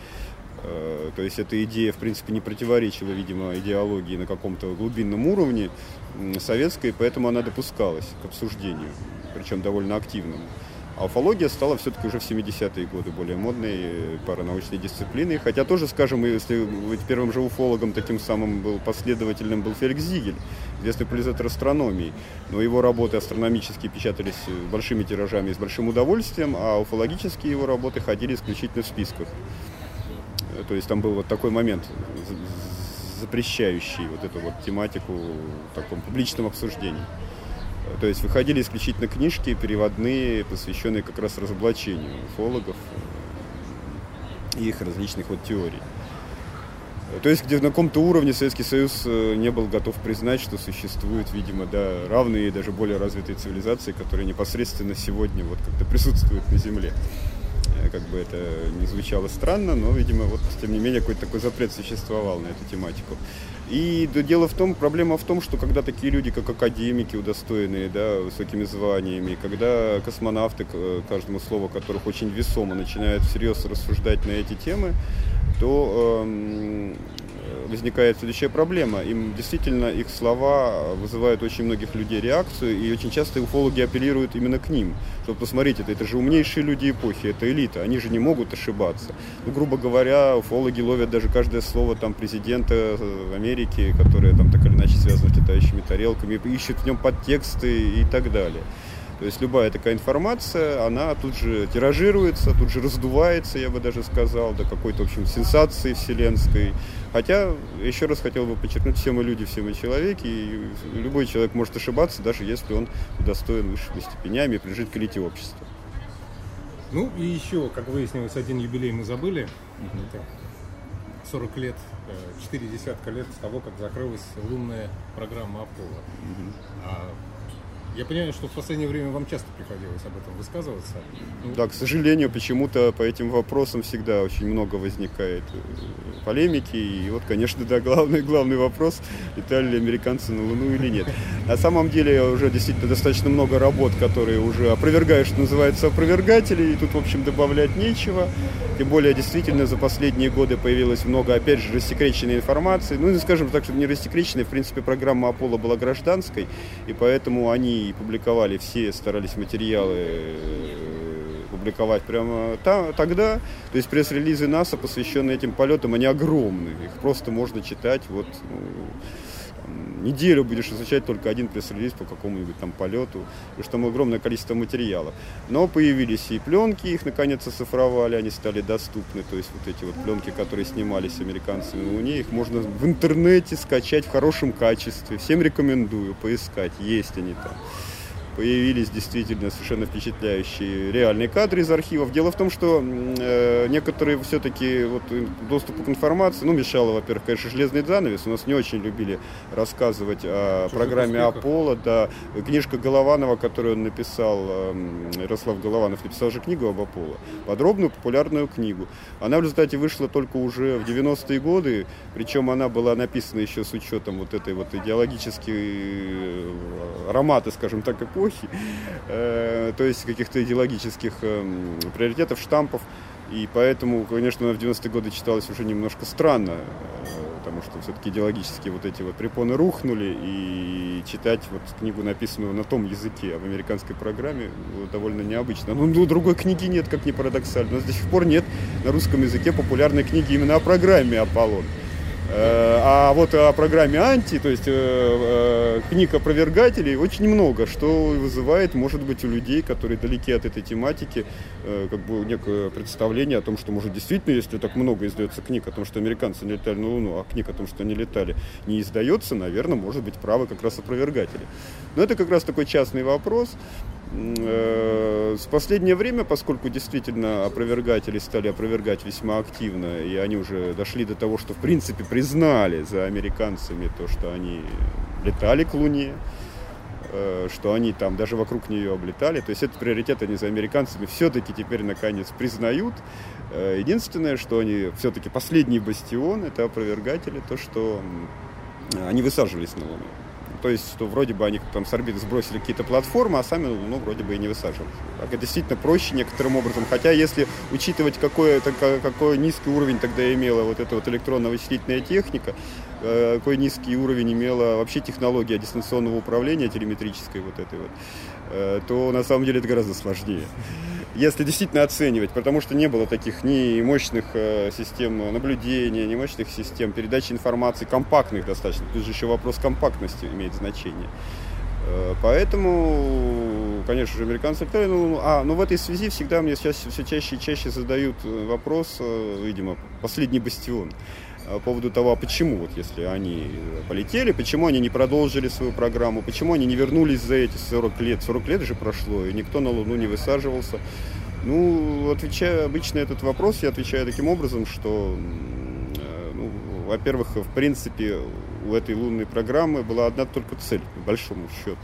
Э, То есть эта идея, в принципе, не противоречила, видимо, идеологии на каком-то глубинном уровне советской, поэтому она допускалась к обсуждению, причем довольно активному. А уфология стала все-таки уже в 70-е годы более модной э, паранаучной дисциплиной. Хотя тоже, скажем, если быть первым же уфологом, таким самым был последовательным был Феликс Зигель, известный популяризатор астрономии. Но его работы астрономические печатались э, большими тиражами и с большим удовольствием, а уфологические его работы ходили исключительно в списках. Э, То есть там был вот такой момент, запрещающий вот эту вот тематику в таком публичном обсуждении. То есть выходили исключительно книжки переводные, посвященные как раз разоблачению уфологов э, и их различных вот теорий. То есть где на каком-то уровне Советский Союз э, не был готов признать, что существуют, видимо, да, равные и даже более развитые цивилизации, которые непосредственно сегодня вот как-то присутствуют на Земле. Э, Как бы это не звучало странно, но, видимо, вот, тем не менее, какой-то такой запрет существовал на эту тематику. И да, дело в том, проблема в том, что когда такие люди, как академики, удостоенные да, высокими званиями, когда космонавты, э, каждому слову которых очень весомо, начинают всерьез рассуждать на эти темы, то э, возникает следующая проблема. Им действительно их слова вызывают очень многих людей реакцию, и очень часто уфологи апеллируют именно к ним. Что посмотрите, это, это же умнейшие люди эпохи, это элита, они же не могут ошибаться. Ну, грубо говоря, уфологи ловят даже каждое слово там президента э, Америки, которое там так или иначе связано с летающими тарелками, ищут в нем подтексты и так далее. То есть любая такая информация, она тут же тиражируется, тут же раздувается, я бы даже сказал, до какой-то, в общем, сенсации вселенской. Хотя, еще раз хотел бы подчеркнуть, все мы люди, все мы человеки, и любой человек может ошибаться, даже если он достоин высшими степенями и принадлежит к элите общества.
Ну и еще, как выяснилось, один юбилей мы забыли. Это 40 лет, э, 4 десятка лет с того, как закрылась лунная программа Аполло. А я понимаю, что в последнее время вам часто приходилось об этом высказываться. Ну,
Да, к сожалению, почему-то по этим вопросам всегда очень много возникает э, полемики. И вот, конечно, да, главный, главный вопрос, летали ли американцы на Луну или нет. На самом деле уже действительно достаточно много работ, которые уже опровергают, что называется, опровергатели, и тут, в общем, добавлять нечего. Тем более, действительно, за последние годы появилось много, опять же, рассекреченной информации. Ну, скажем так, что не рассекреченной, в принципе, программа Аполло была гражданской, и поэтому они публиковали все, старались материалы э, публиковать прямо та- тогда. То есть пресс-релизы НАСА, посвященные этим полетам, они огромны. Их просто можно читать вот ну, там, неделю будешь изучать только один пресс-релиз по какому-нибудь там полету, потому что там огромное количество материала. Но появились и пленки, их наконец оцифровали, они стали доступны. То есть вот эти вот пленки, которые снимались американцами на Луне, их можно в интернете скачать в хорошем качестве. Всем рекомендую поискать, есть они там появились действительно совершенно впечатляющие реальные кадры из архивов. Дело в том, что э, некоторые все-таки вот, доступу к информации, ну, мешало, во-первых, конечно, железный занавес. У нас не очень любили рассказывать о
Чужих
программе
успехах.
Аполло. Да. Книжка Голованова, которую он написал, э, Ярослав Голованов написал же книгу об Аполло, подробную популярную книгу. Она в результате вышла только уже в 90-е годы, причем она была написана еще с учетом вот этой вот идеологической э, аромата, скажем так, эпохи, э, то есть каких-то идеологических эм, приоритетов, штампов. И поэтому, конечно, в 90-е годы читалась уже немножко странно, э, потому что все-таки идеологические вот эти вот препоны рухнули, и читать вот книгу, написанную на том языке, а в американской программе, довольно необычно. Ну, ну, другой книги нет, как ни парадоксально. У нас до сих пор нет на русском языке популярной книги именно о программе «Аполлон». Э, А вот о программе «Анти», то есть э, э, книг опровергателей, очень много, что вызывает, может быть, у людей, которые далеки от этой тематики, как бы некое представление о том, что, может, действительно, если так много издается книг о том, что американцы не летали на Луну, а книг о том, что они летали, не издается, наверное, может быть правы как раз опровергатели. Но это как раз такой частный вопрос. М, э, последнее время, поскольку действительно опровергатели стали опровергать весьма активно, и они уже дошли до того, что в принципе признали за американцами то, что они летали к Луне, э, что они там даже вокруг нее облетали. То есть это приоритет они за американцами все-таки теперь наконец признают. Э, Единственное, что они все-таки последний бастион, это опровергатели, то, что они высаживались на Луну. То есть, что вроде бы они там с орбиты сбросили какие-то платформы, а сами Луну вроде бы и не высаживались. Так, это действительно проще некоторым образом. Хотя, если учитывать, какой, ка- какой низкий уровень тогда имела вот эта вот электронно-вычислительная техника, э, какой низкий уровень имела вообще технология дистанционного управления телеметрической вот этой вот, э, то на самом деле это гораздо сложнее. Если действительно оценивать, потому что не было таких ни мощных э, систем наблюдения, ни мощных систем передачи информации, компактных достаточно. Тут же еще вопрос компактности имеет значение. Э, Поэтому, конечно же, американцы летали. Ну, а, ну в этой связи всегда мне сейчас все чаще и чаще задают э, вопрос, видимо, последний бастион по поводу того, а почему, вот если они полетели, почему они не продолжили свою программу, почему они не вернулись за эти 40 лет. 40 лет же прошло, и никто на Луну не высаживался. Ну, отвечая обычно этот вопрос, я отвечаю таким образом, что, э, ну, во-первых, в принципе, у этой лунной программы была одна только цель, по большому счету.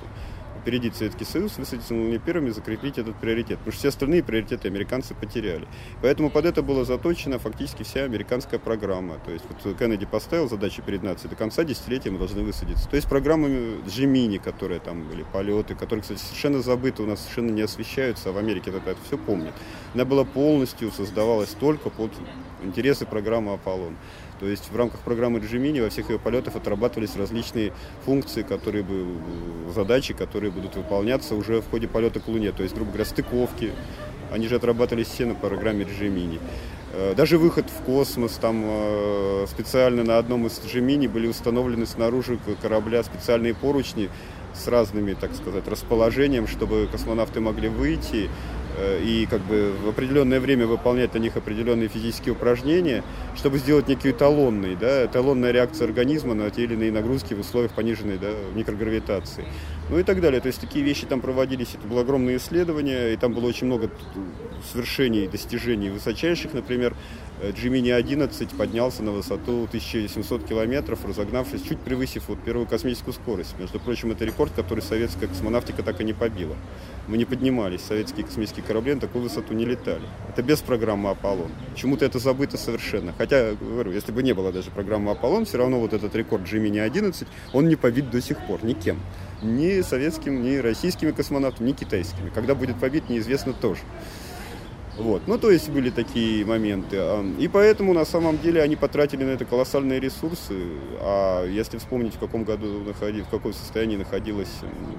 Опередить Советский Союз, высадиться на первыми закрепить этот приоритет. Потому что все остальные приоритеты американцы потеряли. Поэтому под это была заточена фактически вся американская программа. То есть вот Кеннеди поставил задачу перед нацией, до конца десятилетия мы должны высадиться. То есть программами Джимини, которые там были, полеты, которые, кстати, совершенно забыты, у нас совершенно не освещаются, а в Америке это, это все помнит. Она была полностью создавалась только под интересы программы Аполлон. То есть в рамках программы Джимини во всех ее полетах отрабатывались различные функции, которые бы, задачи, которые будут выполняться уже в ходе полета к Луне. То есть, грубо говоря, стыковки. Они же отрабатывались все на программе Джимини. Э, Даже выход в космос, там э, специально на одном из Джимини были установлены снаружи корабля специальные поручни с разными, так сказать, расположением, чтобы космонавты могли выйти э, и как бы в определенное время выполнять на них определенные физические упражнения, чтобы сделать некий эталонный, да, эталонная реакция организма на те или иные нагрузки в условиях пониженной да, микрогравитации. Ну и так далее. То есть такие вещи там проводились. Это было огромное исследование, и там было очень много свершений, достижений высочайших. Например, э, Джимини 11 поднялся на высоту 1700 километров, разогнавшись, чуть превысив вот первую космическую скорость. Между прочим, это рекорд, который советская космонавтика так и не побила. Мы не поднимались, советские космические корабли на такую высоту не летали. Это без программы «Аполлон». Почему-то это забыто совершенно. Хотя, говорю, если бы не было даже программы «Аполлон», все равно вот этот рекорд Джимини 11, он не побит до сих пор никем. Ни советским, ни российскими космонавтами, ни китайскими. Когда будет побит, неизвестно тоже. Вот. Ну, то есть были такие моменты. А, И поэтому, на самом деле, они потратили на это колоссальные ресурсы. А если вспомнить, в каком году, находи, в каком состоянии находилась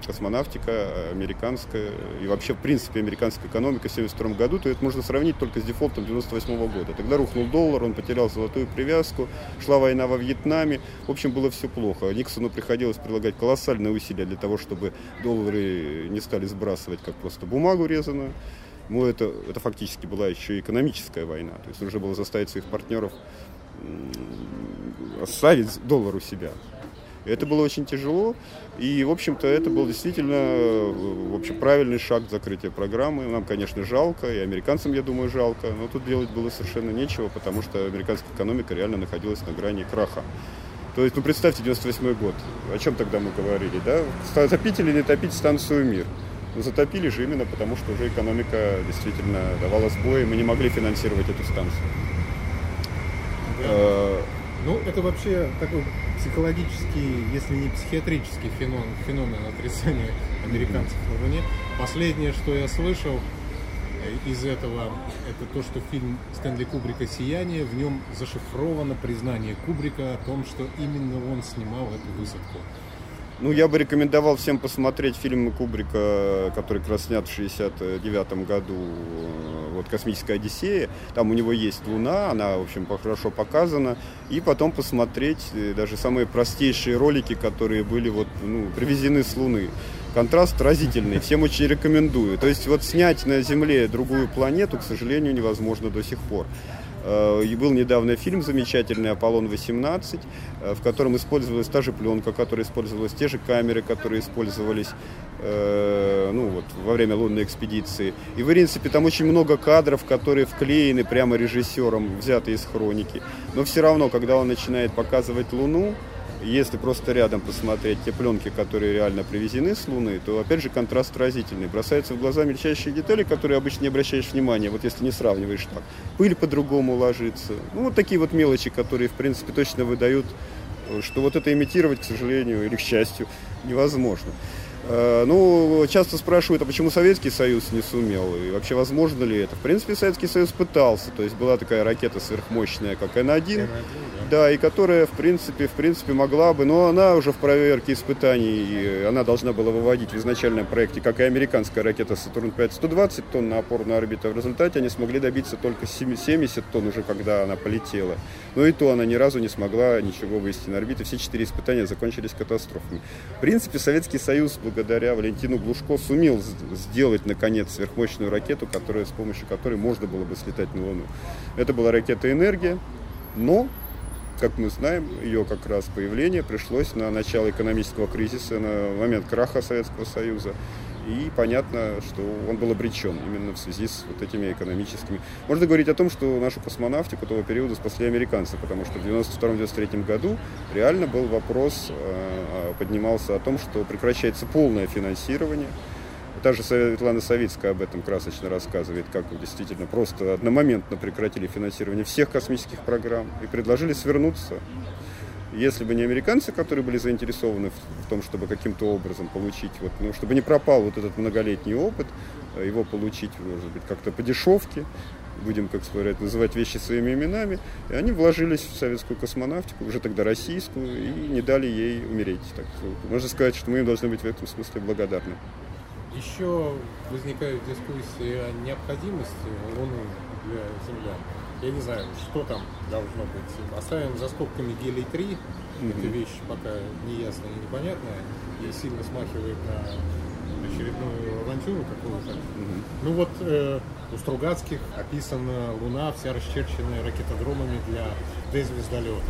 космонавтика американская и вообще, в принципе, американская экономика в 1972 году, то это можно сравнить только с дефолтом 1998 года. Тогда рухнул доллар, он потерял золотую привязку, шла война во Вьетнаме. В общем, было все плохо. Никсону приходилось прилагать колоссальные усилия для того, чтобы доллары не стали сбрасывать как просто бумагу резаную. Ну, это, это фактически была еще и экономическая война. То есть нужно было заставить своих партнеров оставить доллар у себя. Это было очень тяжело. И, в общем-то, это был действительно э, в общем, правильный шаг закрытия программы. Нам, конечно, жалко, и американцам, я думаю, жалко. Но тут делать было совершенно нечего, потому что американская экономика реально находилась на грани краха. То есть, ну, представьте, 98 год. О чем тогда мы говорили, да? Топить или не топить станцию «Мир»? Ну, затопили же именно потому, что уже экономика действительно давала сбои, мы не могли финансировать эту станцию. Э,
Ну, это вообще такой психологический, если не психиатрический феномен, феномен отрицания американцев на Луне. Последнее, что я слышал э, из этого, это то, что фильм Стэнли Кубрика «Сияние», в нем зашифровано признание Кубрика о том, что именно он снимал эту высадку.
Ну, я бы рекомендовал всем посмотреть фильм Кубрика, который как раз снят в 69 году, э, вот «Космическая Одиссея». Там у него есть Луна, она, в общем, хорошо показана. И потом посмотреть э, даже самые простейшие ролики, которые были вот, ну, привезены с Луны. Контраст разительный, всем очень рекомендую. То есть вот снять на Земле другую планету, к сожалению, невозможно до сих пор. Э, И был недавно фильм замечательный «Аполлон-18», э, в котором использовалась та же пленка, которая использовалась, те же камеры, которые использовались э, ну, вот, во время лунной экспедиции. И, в принципе, там очень много кадров, которые вклеены прямо режиссером, взяты из хроники. Но все равно, когда он начинает показывать Луну, если просто рядом посмотреть те пленки, которые реально привезены с Луны, то опять же контраст разительный. Бросаются в глаза мельчайшие детали, которые обычно не обращаешь внимания, вот если не сравниваешь так. Пыль по-другому ложится. Ну, вот такие вот мелочи, которые, в принципе, точно выдают, э, что вот это имитировать, к сожалению, или к счастью, невозможно. Э, Ну, часто спрашивают, а почему Советский Союз не сумел? И вообще, возможно ли это? В принципе, Советский Союз пытался. То есть была такая ракета сверхмощная, как Н-1, да, и которая, в принципе, в принципе, могла бы, но она уже в проверке испытаний, и она должна была выводить в изначальном проекте, как и американская ракета Сатурн-5, 120 тонн на опорную орбиту. В результате они смогли добиться только 70 тонн уже, когда она полетела. Но и то она ни разу не смогла ничего вывести на орбиту. Все четыре испытания закончились катастрофами. В принципе, Советский Союз, благодаря Валентину Глушко, сумел сделать, наконец, сверхмощную ракету, которая, с помощью которой можно было бы слетать на Луну. Это была ракета «Энергия», но как мы знаем, ее как раз появление пришлось на начало экономического кризиса, на момент краха Советского Союза. И понятно, что он был обречен именно в связи с вот этими экономическими. Можно говорить о том, что нашу космонавтику того периода спасли американцы, потому что в 92-93 году реально был вопрос, э, поднимался о том, что прекращается полное финансирование та же Светлана Савицкая об этом красочно рассказывает, как действительно просто одномоментно прекратили финансирование всех космических программ и предложили свернуться. Если бы не американцы, которые были заинтересованы в, том, чтобы каким-то образом получить, вот, ну, чтобы не пропал вот этот многолетний опыт, а его получить, может быть, как-то по дешевке, будем, как сказать, называть вещи своими именами, и они вложились в советскую космонавтику, уже тогда российскую, и не дали ей умереть. Так, можно сказать, что мы им должны быть в этом смысле благодарны.
Еще возникают дискуссии о необходимости Луны для Землян. Я не знаю, что там должно быть. Оставим за скобками гелий-3. Эта вещь пока неясная и непонятная. И сильно смахивает на очередную авантюру какую-то. Ну вот э, у Стругацких описана Луна, вся расчерченная ракетодромами для Д-звездолетов.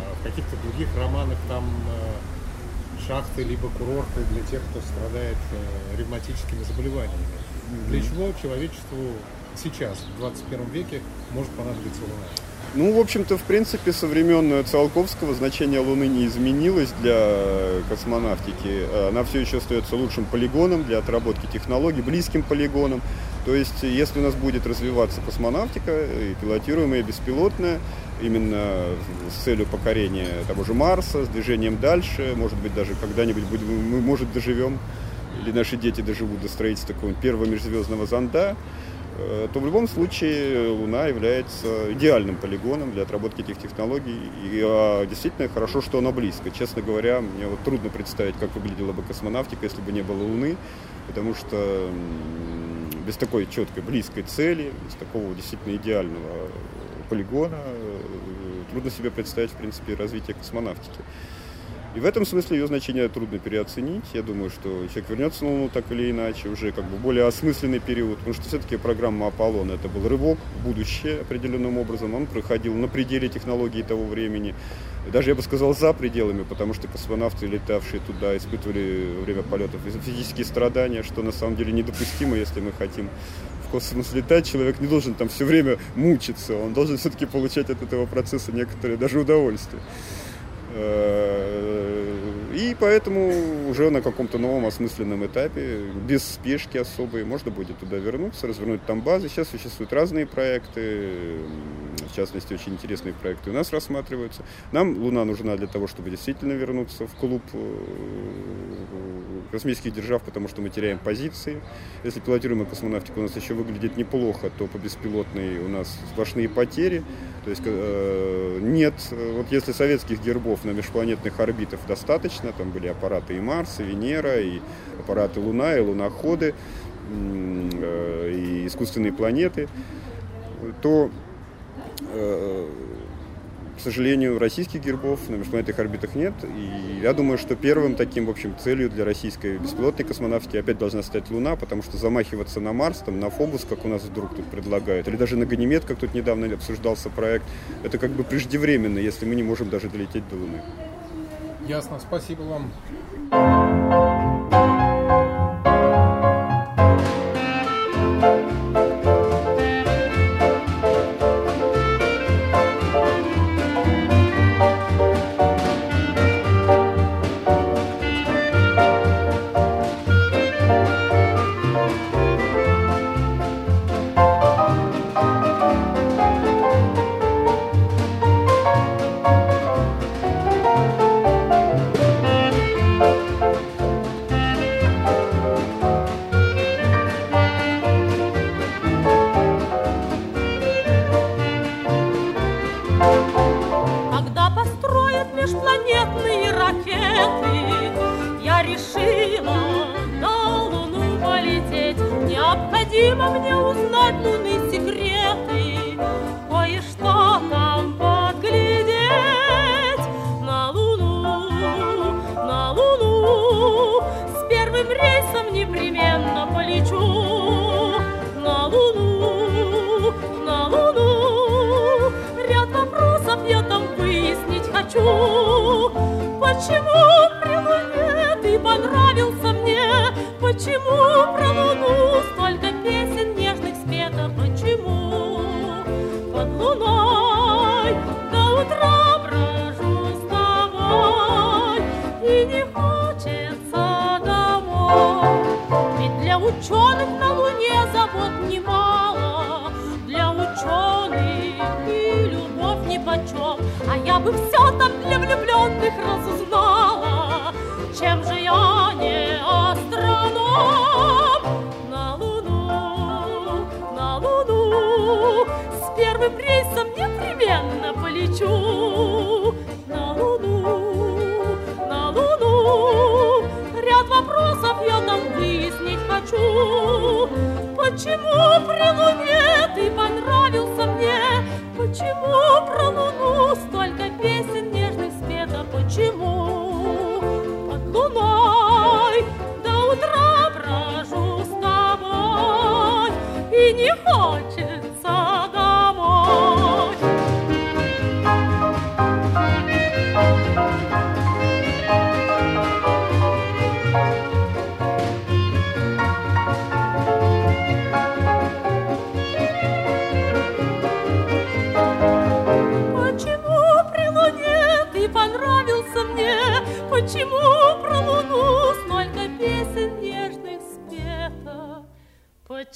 А в каких-то других романах там э, шахты либо курорты для тех, кто страдает э, ревматическими заболеваниями. Для чего человечеству сейчас, в 21 веке, может понадобиться Луна?
Ну, в общем-то, в принципе, со времен Циолковского значение Луны не изменилось для космонавтики. Она все еще остается лучшим полигоном для отработки технологий, близким полигоном. То есть, если у нас будет развиваться космонавтика, и пилотируемая, и беспилотная, именно с целью покорения того же Марса, с движением дальше, может быть, даже когда-нибудь будем, мы, может, доживем, или наши дети доживут до строительства такого первого межзвездного зонда, э, то в любом случае Луна является идеальным полигоном для отработки этих технологий. И а, действительно хорошо, что она близко. Честно говоря, мне вот трудно представить, как выглядела бы космонавтика, если бы не было Луны, потому что без такой четкой, близкой цели, без такого действительно идеального полигона э, трудно себе представить, в принципе, развитие космонавтики. И в этом смысле ее значение трудно переоценить. Я думаю, что человек вернется на Луну так или иначе, уже как бы более осмысленный период, потому что все-таки программа Аполлон это был рывок в будущее определенным образом. Он проходил на пределе технологий того времени. Даже, я бы сказал, за пределами, потому что космонавты, летавшие туда, испытывали во время полетов физические страдания, что на самом деле недопустимо, если мы хотим в космос летать, человек не должен там все время мучиться, он должен все-таки получать от этого процесса некоторое даже удовольствие. euh, И поэтому уже на каком-то новом осмысленном этапе, без спешки особой, можно будет туда вернуться, развернуть там базы. Сейчас существуют разные проекты, в частности, очень интересные проекты у нас рассматриваются. Нам Луна нужна для того, чтобы действительно вернуться в клуб космических держав, потому что мы теряем позиции. Если пилотируемая космонавтика у нас еще выглядит неплохо, то по беспилотной у нас сплошные потери. То есть э, нет, вот если советских гербов на межпланетных орбитах достаточно, там были аппараты и Марс, и Венера, и аппараты Луна, и луноходы, э, и искусственные планеты, то э, к сожалению, российских гербов на межпланетных орбитах нет. И я думаю, что первым таким, в общем, целью для российской беспилотной космонавтики опять должна стать Луна, потому что замахиваться на Марс, там, на Фобус, как у нас вдруг тут предлагают, или даже на Ганимед, как тут недавно обсуждался проект, это как бы преждевременно, если мы не можем даже долететь до Луны.
Ясно, спасибо вам.
Ученых на Луне забот немало, для ученых и любовь ни почем. А я бы все там для влюбленных разузнала, чем же я не астроном. На Луну, на Луну, с первым рейсом непременно полечу. Хочу. Почему при Луне ты понравился мне? Почему про Луну столько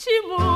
Почему